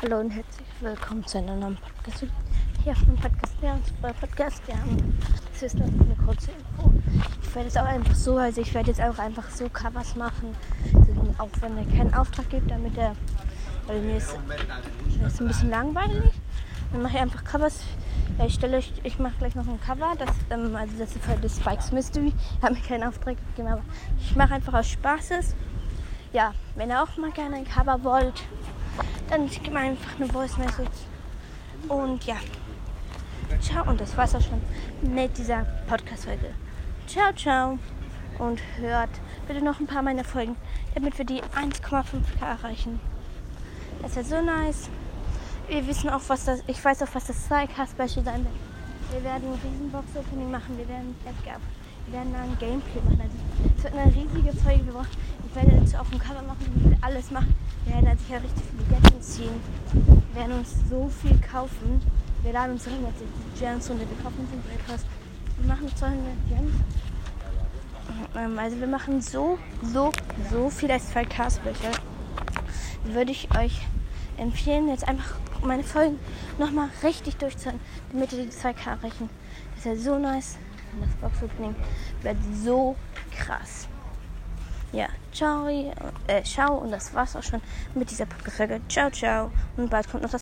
Hallo und herzlich willkommen zu einer neuen Podcast. Hier auf dem Podcast, ja, bei Podcast, wir haben, das ist noch eine kurze Info. Ich werde jetzt auch einfach so, also ich werde jetzt auch einfach so Covers machen, auch wenn er keinen Auftrag gibt, damit er, weil mir ist, das ist ein bisschen langweilig. Dann mache ich einfach Covers. Ja, ich stelle euch, ich mache gleich noch ein Cover, das, ähm, also das ist für das Spikes Mystery. Ich habe mir keinen Auftrag gegeben, aber ich mache einfach aus Spaßes. Ja, wenn ihr auch mal gerne ein Cover wollt, dann gib mir einfach eine Voice Message. Und ja, ciao. Und das war's auch schon mit dieser Podcast-Folge. Ciao, ciao. Und hört bitte noch ein paar meiner Folgen, damit wir die 1,5k erreichen. Das wäre so nice. Wir wissen auch, was das, ich weiß auch, was das 2K-Special sein wird. Wir werden ein Riesenbox-Opening machen. Wir werden wir werden ein Gameplay machen. Also, es wird eine riesige Folge. Wir brauchen, ich werde dazu auch ein Cover machen. Werden alles machen. Wir werden also sicher richtig viele Gadgets ziehen. Wir werden uns so viel kaufen. Wir laden uns 100 Gems runter. Wir kaufen uns etwas. Wir machen 200 Gems. Ähm, also wir machen so, so, so viel als 2K-Special. Würde ich euch empfehlen, jetzt einfach meine Folgen nochmal richtig durchzuhören, damit ihr die 2K erreichen. Das ist ja so nice. Und das Box-Opening wird so krass. Ja, ciao, äh, ciao und das war's auch schon mit dieser Podcast-Folge. Ciao, ciao und bald kommt noch das